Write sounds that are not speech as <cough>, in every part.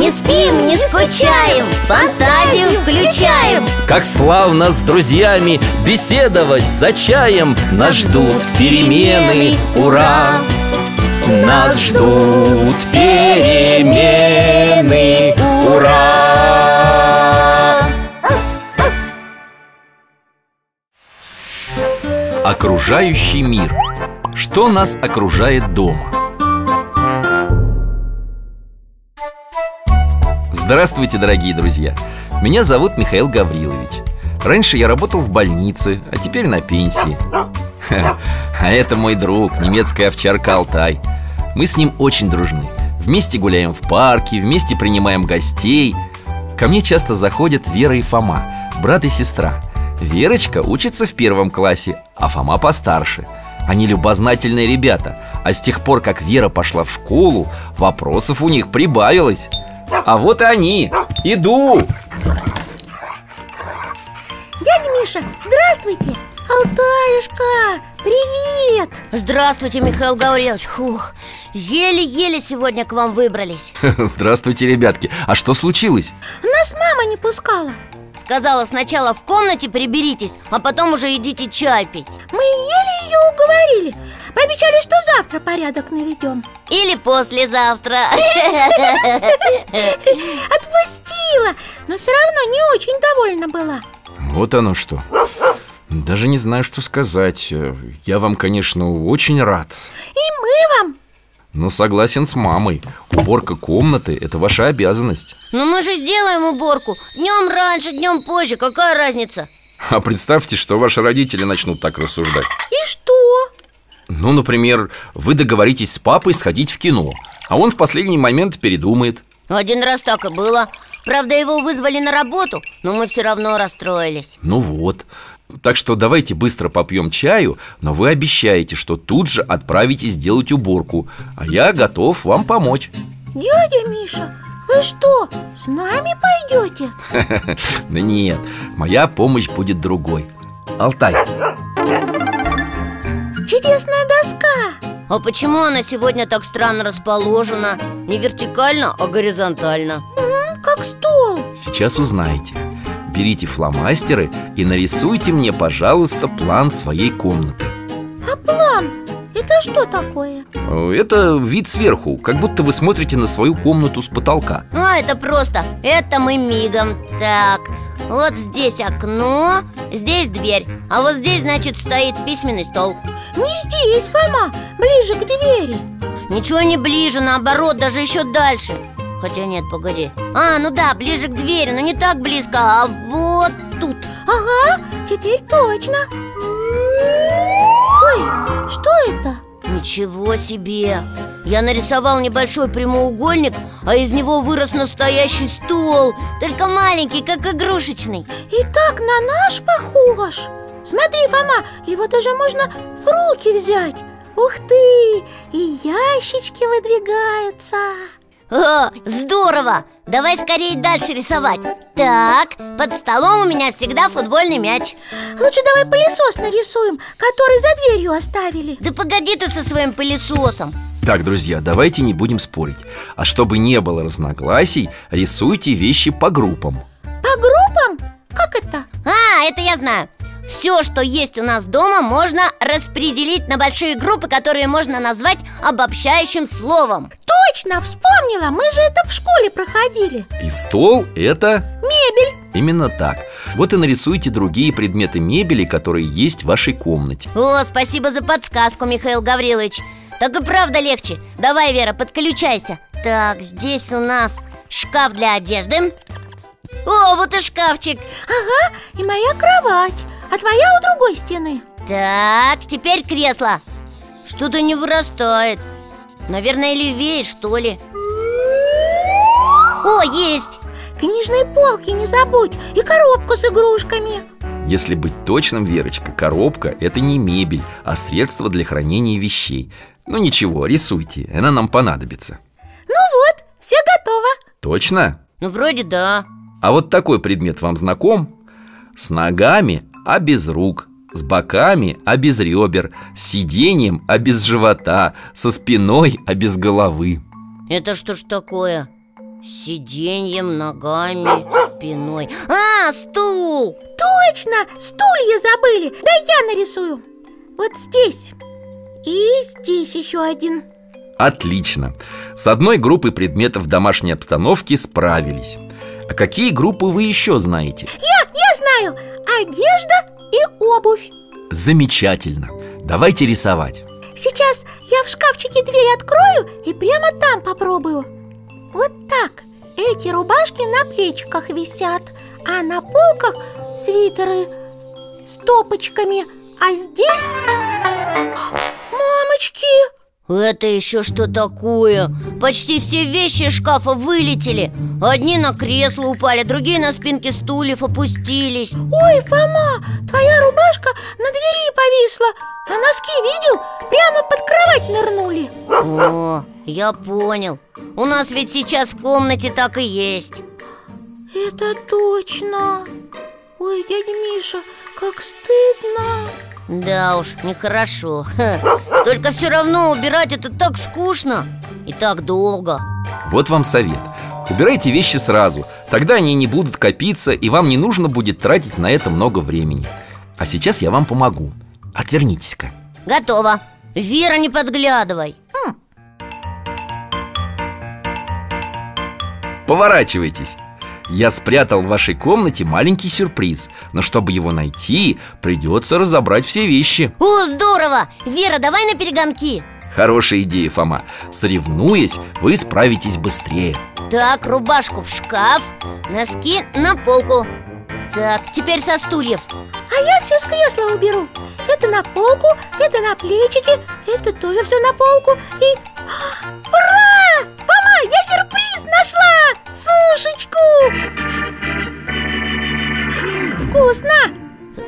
Не спим, не скучаем, фантазию включаем. Как славно с друзьями Беседовать за чаем. Нас ждут перемены, ура! Нас ждут перемены, ура! Окружающий мир. Что нас окружает дома? Здравствуйте, дорогие друзья! Меня зовут Михаил Гаврилович. Раньше я работал в больнице, а теперь на пенсии. А это мой друг, немецкая овчарка Алтай. Мы с ним очень дружны. Вместе гуляем в парке, вместе принимаем гостей. Ко мне часто заходят Вера и Фома, брат и сестра. Верочка учится в первом классе, а Фома постарше. Они любознательные ребята. А с тех пор, как Вера пошла в школу, вопросов у них прибавилось А вот и они, иду! Дядя Миша, здравствуйте. Алтаюшка, привет. Здравствуйте, Михаил Гаврилович. Фух, еле-еле сегодня к вам выбрались. <laughs> Здравствуйте, ребятки, а что случилось? Нас мама не пускала. Сказала, сначала в комнате приберитесь, а потом уже идите чай пить. Мы еле ее уговорили Пообещали, что завтра порядок наведем. Или послезавтра. <laughs> Отпустила, но все равно не очень довольна была. Вот оно что. Даже не знаю, что сказать. Я вам, конечно, очень рад. И мы вам. Но согласен с мамой. Уборка комнаты – это ваша обязанность. Ну мы же сделаем уборку. Днем раньше, днем позже, какая разница? А представьте, что ваши родители начнут так рассуждать. И что? Ну, например, вы договоритесь с папой сходить в кино А он в последний момент передумает. Один раз так и было. Правда, его вызвали на работу, но мы все равно расстроились. Ну вот. Так что давайте быстро попьем чаю Но вы обещаете, что тут же отправитесь делать уборку А я готов вам помочь. Дядя Миша, вы что, с нами пойдете? <laughs> Да нет, моя помощь будет другой. Алтай, Чудесная доска. А почему она сегодня так странно расположена? Не вертикально, а горизонтально. Как стол. Сейчас узнаете. Берите фломастеры и нарисуйте мне, пожалуйста, план своей комнаты. А план? Это что такое? Э, Это вид сверху, как будто вы смотрите на свою комнату с потолка. А, это просто, это мы мигом. Так, вот здесь окно, здесь дверь А вот здесь, значит, стоит письменный стол Не здесь, Фома, ближе к двери. Ничего не ближе, наоборот, даже еще дальше. Хотя нет, погоди. А, ну да, ближе к двери, но не так близко, а вот тут. Ага, теперь точно. Ой, что это? Ничего себе! Я нарисовал небольшой прямоугольник, а из него вырос настоящий стол Только маленький, как игрушечный. И так на наш похож Смотри, Фома, его даже можно в руки взять. Ух ты, и ящички выдвигаются. О, здорово! Давай скорее дальше рисовать. Так, под столом у меня всегда футбольный мяч. Лучше давай пылесос нарисуем, который за дверью оставили. Да погоди ты со своим пылесосом. Так, друзья, давайте не будем спорить. А чтобы не было разногласий, рисуйте вещи по группам. По группам? Как это? А, это я знаю все, что есть у нас дома, можно распределить на большие группы, которые можно назвать обобщающим словом. Точно, вспомнила, мы же это в школе проходили. И стол – это Мебель. именно так. Вот и нарисуйте другие предметы мебели, которые есть в вашей комнате. О, спасибо за подсказку, Михаил Гаврилович. Так и правда легче. Давай, Вера, подключайся. Так, здесь у нас шкаф для одежды. О, вот и шкафчик. Ага, и моя кровать А твоя у другой стены? Так, теперь кресло. Что-то не вырастает. Наверное, левее, что ли. О, есть! книжной полки не забудь. И коробку с игрушками. Если быть точным, Верочка, коробка – это не мебель, а средство для хранения вещей. Ну ничего, рисуйте, она нам понадобится. Ну вот, все готово. Точно? Ну, вроде да. А вот такой предмет вам знаком? С ногами, а без рук С боками, а без ребер С сиденьем, а без живота Со спиной, а без головы. Это что ж такое? С Сиденьем, ногами, спиной. А, стул! Точно, стулья забыли! Да я нарисую! Вот здесь! И здесь еще один. Отлично! С одной группой предметов домашней обстановки справились А какие группы вы еще знаете? Я, я знаю Одежда и обувь. Замечательно. Давайте рисовать. Сейчас я в шкафчике дверь открою и прямо там попробую. Вот так. Эти рубашки на плечиках висят А на полках свитеры с топочками. А здесь... Мамочки! Это еще что такое? Почти все вещи из шкафа вылетели. Одни на кресло упали, другие на спинки стульев опустились. Ой, Фома, твоя рубашка на двери повисла А носки видел? Прямо под кровать нырнули. О, я понял. У нас ведь сейчас в комнате так и есть. Это точно. Ой, дядя Миша, как стыдно Да уж, нехорошо. Ха. Только все равно убирать это так скучно И так долго. Вот вам совет. Убирайте вещи сразу. Тогда они не будут копиться И вам не нужно будет тратить на это много времени. А сейчас я вам помогу. Отвернитесь-ка. Готово. Вера, не подглядывай. Поворачивайтесь Я спрятал в вашей комнате маленький сюрприз Но чтобы его найти, придется разобрать все вещи. О, здорово! Вера, давай на перегонки. Хорошая идея, Фома. Соревнуясь, вы справитесь быстрее. Так, рубашку в шкаф Носки на полку. Так, теперь со стульев. А я все с кресла уберу. Это на полку, это на плечики Это тоже все на полку. И... Ура! Мама, я сюрприз нашла! Сушечку! Вкусно!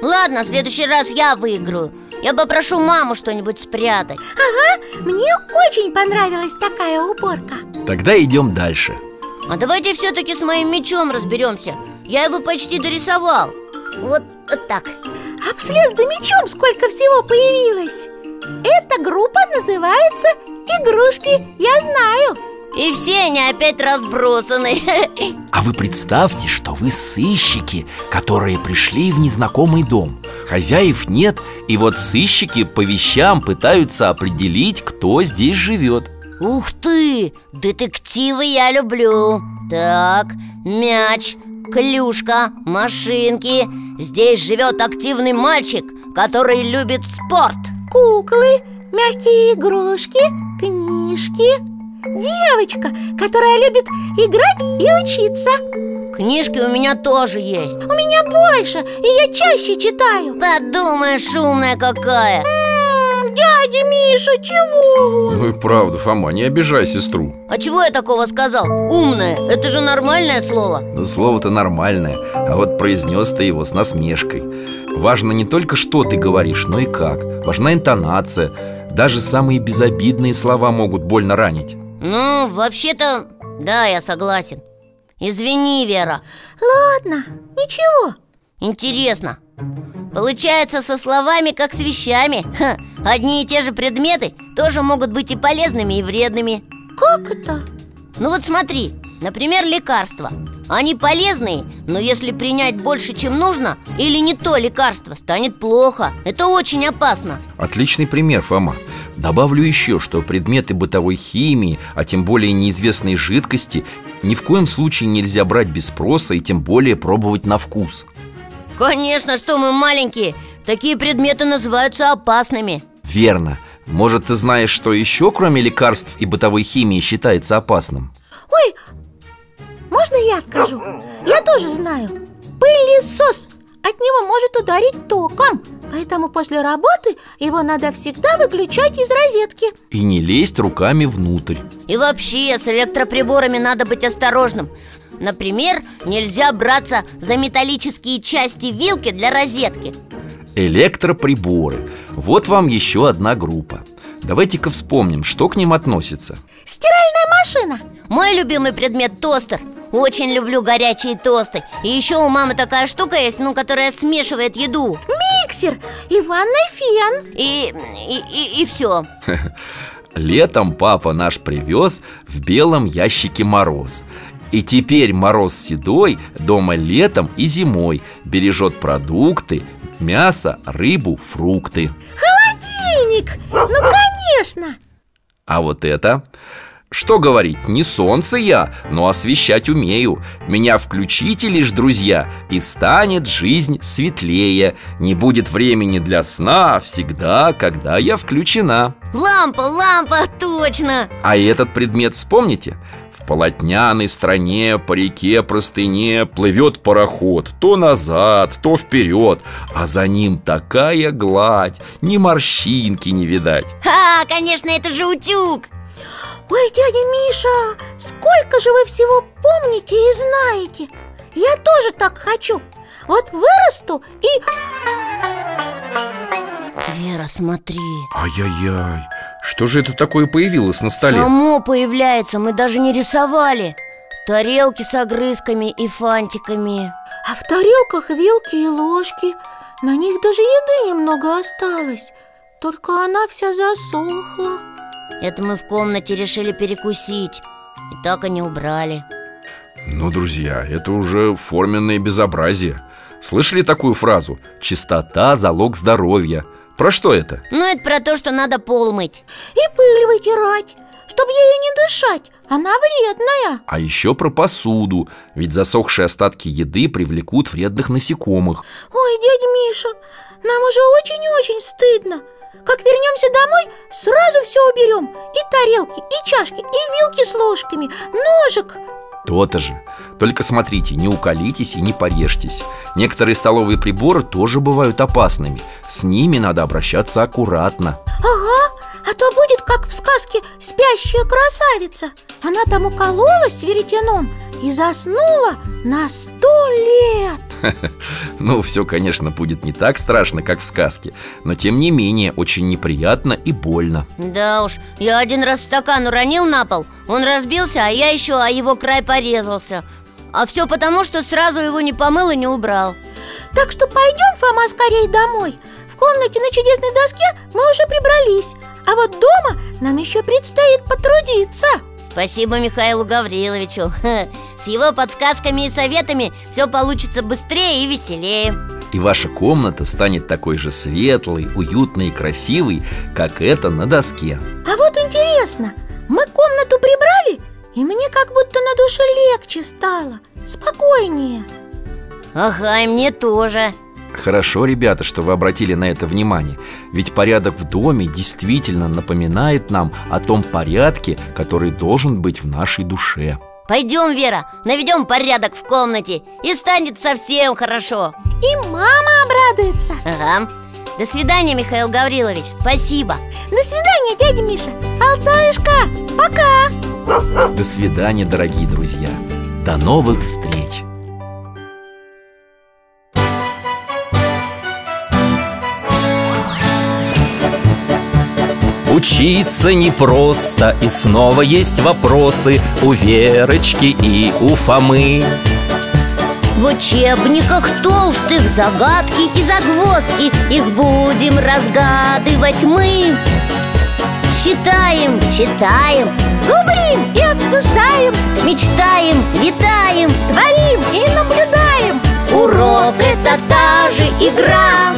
Ладно, в следующий раз я выиграю. Я попрошу маму что-нибудь спрятать. Ага, мне очень понравилась такая уборка. Тогда идем дальше. А давайте все-таки с моим мечом разберемся Я его почти дорисовал. Вот, вот так. А вслед за мечом сколько всего появилось? Эта группа называется «Игрушки», я знаю И все они опять разбросаны. <laughs> А вы представьте, что вы сыщики, которые пришли в незнакомый дом. Хозяев нет, и вот сыщики по вещам пытаются определить, кто здесь живет. Ух ты! Детективы я люблю. Так, мяч, клюшка, машинки. Здесь живет активный мальчик, который любит спорт. Куклы, мягкие игрушки, книжки Девочка, которая любит играть и учиться. Книжки у меня тоже есть. У меня больше, и я чаще читаю. Подумаешь, умная какая. М, Дядя Миша, чего? Ну и правда, Фома, не обижай сестру. А чего я такого сказал? Умная, это же нормальное слово. Но слово-то нормальное, а вот произнес ты его с насмешкой. Важно не только, что ты говоришь, но и как. Важна интонация. Даже самые безобидные слова могут больно ранить Ну, вообще-то, да, я согласен. Извини, Вера. Ладно, ничего. Интересно. Получается, со словами, как с вещами. Ха, Одни и те же предметы тоже могут быть и полезными, и вредными. Как это? Ну вот смотри, например, лекарства. Они полезные, но если принять больше, чем нужно Или не то лекарство, станет плохо. Это очень опасно. Отличный пример, Фома Добавлю еще, что предметы бытовой химии, а тем более неизвестные жидкости Ни в коем случае нельзя брать без спроса и тем более пробовать на вкус. Конечно, что мы маленькие. Такие предметы называются опасными. Верно. Может, ты знаешь, что еще, кроме лекарств и бытовой химии, считается опасным? Ой, можно я скажу? Я тоже знаю. Пылесос От него может ударить током. Поэтому после работы его надо всегда выключать из розетки. И не лезть руками внутрь. И вообще, с электроприборами надо быть осторожным. Например, нельзя браться за металлические части вилки для розетки. Электроприборы. Вот вам еще одна группа. Давайте-ка вспомним, что к ним относится. Стиральная машина. Мой любимый предмет – тостер очень люблю горячие тосты. И еще у мамы такая штука есть, ну, которая смешивает еду. Миксер и ванной фен. И, и, и, и все <laughs> Летом папа наш привез в белом ящике мороз. И теперь мороз седой дома летом и зимой. Бережет продукты, мясо, рыбу, фрукты. Холодильник! Ну, конечно! А вот это что говорить, не солнце я, но освещать умею. Меня включите лишь, друзья, и станет жизнь светлее. Не будет времени для сна всегда, когда я включена. Лампа, лампа, точно! А этот предмет вспомните? В полотняной стране по реке простыне плывет пароход. То назад, то вперед А за ним такая гладь, ни морщинки не видать. Ха, конечно, это же утюг Ой, дядя Миша, сколько же вы всего помните и знаете? Я тоже так хочу. Вот вырасту и... Вера, смотри. Ай-яй-яй, что же это такое появилось на столе? Само появляется, мы даже не рисовали. Тарелки с огрызками и фантиками. А в тарелках вилки и ложки. На них даже еды немного осталось. Только она вся засохла это мы в комнате решили перекусить. И так они убрали. Ну, друзья, это уже форменное безобразие. Слышали такую фразу? Чистота – залог здоровья Про что это? Ну, это про то, что надо пол мыть. И пыль вытирать Чтобы ею не дышать. Она вредная. А еще про посуду. Ведь засохшие остатки еды привлекут вредных насекомых. Ой, дядя Миша, нам уже очень-очень стыдно как вернемся домой, сразу все уберем И тарелки, и чашки, и вилки с ложками, ножик. То-то же. Только смотрите, не уколитесь и не порежьтесь. Некоторые столовые приборы тоже бывают опасными. С ними надо обращаться аккуратно. Ага, а то будет как в сказке «Спящая красавица» Она там укололась веретеном и заснула на сто лет <laughs> Ну, все, конечно, будет не так страшно, как в сказке Но тем не менее, очень неприятно и больно. Да уж, я один раз стакан уронил на пол Он разбился, а я еще о его край порезался. А все потому, что сразу его не помыл и не убрал. Так что пойдем, Фома, скорее домой. В комнате на чудесной доске мы уже прибрались А вот дома нам еще предстоит потрудиться Спасибо Михаилу Гавриловичу. С его подсказками и советами все получится быстрее и веселее. И ваша комната станет такой же светлой, уютной и красивой, как эта на доске. А вот интересно, мы комнату прибрали, и мне как будто на душе легче стало, спокойнее. Ага, и мне тоже Хорошо, ребята, что вы обратили на это внимание. Ведь порядок в доме действительно напоминает нам о том порядке, который должен быть в нашей душе. Пойдем, Вера, наведем порядок в комнате И станет совсем хорошо. И мама обрадуется. Ага. До свидания, Михаил Гаврилович, спасибо. До свидания, дядя Миша. Алтаюшка, пока. До свидания, дорогие друзья. До новых встреч Учиться непросто, и снова есть вопросы У Верочки и у Фомы. В учебниках толстых загадки и загвоздки Их будем разгадывать мы. Считаем, читаем, зубрим и обсуждаем Мечтаем, летаем, творим и наблюдаем. Урок — это та же игра